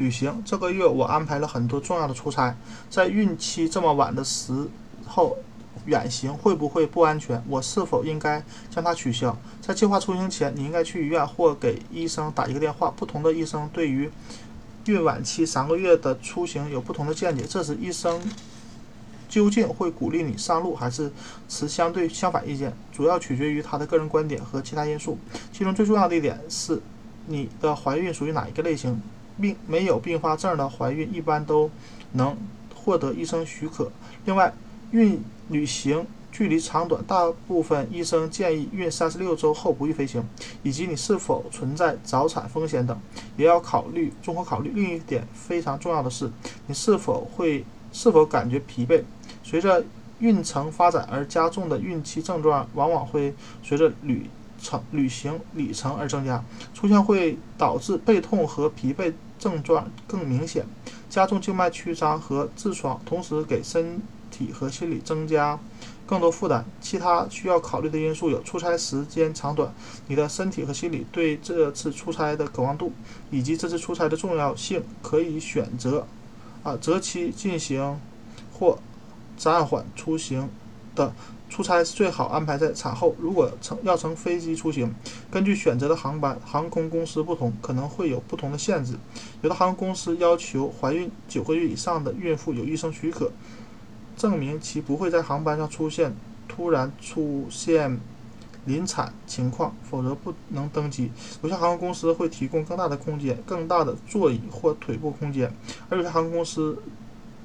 旅行，这个月我安排了很多重要的出差，在孕期这么晚的时候远行会不会不安全？我是否应该将它取消？在计划出行前，你应该去医院或给医生打一个电话。不同的医生对于孕晚期三个月的出行有不同的见解，这时医生究竟会鼓励你上路，还是持相对相反意见？主要取决于他的个人观点和其他因素。其中最重要的一点是，你的怀孕属于哪一个类型？并没有并发症的怀孕一般都能获得医生许可。另外，孕旅行距离长短，大部分医生建议孕三十六周后不宜飞行，以及你是否存在早产风险等，也要考虑综合考虑。另一点非常重要的是，你是否会是否感觉疲惫？随着孕程发展而加重的孕期症状，往往会随着旅程旅行里程而增加，出现会导致背痛和疲惫症状更明显，加重静脉曲张和痔疮，同时给身体和心理增加更多负担。其他需要考虑的因素有出差时间长短、你的身体和心理对这次出差的渴望度，以及这次出差的重要性。可以选择啊择期进行或暂缓出行的。出差最好安排在产后。如果乘要乘飞机出行，根据选择的航班，航空公司不同，可能会有不同的限制。有的航空公司要求怀孕九个月以上的孕妇有医生许可，证明其不会在航班上出现突然出现临产情况，否则不能登机。有些航空公司会提供更大的空间、更大的座椅或腿部空间，而有些航空公司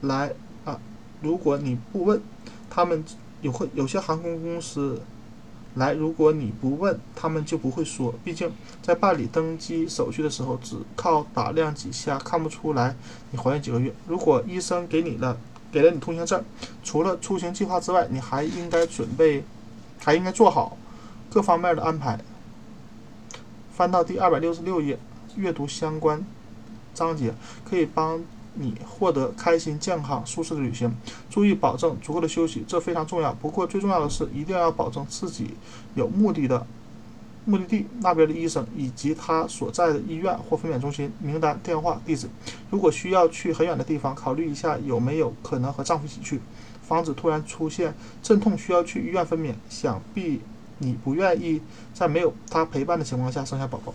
来啊，如果你不问，他们。有会有些航空公司来，如果你不问，他们就不会说。毕竟在办理登机手续的时候，只靠打量几下看不出来你怀孕几个月。如果医生给你了给了你通行证，除了出行计划之外，你还应该准备，还应该做好各方面的安排。翻到第二百六十六页，阅读相关章节，可以帮。你获得开心、健康、舒适的旅行，注意保证足够的休息，这非常重要。不过最重要的是，一定要保证自己有目的的目的地那边的医生以及他所在的医院或分娩中心名单、电话、地址。如果需要去很远的地方，考虑一下有没有可能和丈夫一起去，防止突然出现阵痛需要去医院分娩。想必你不愿意在没有他陪伴的情况下生下宝宝。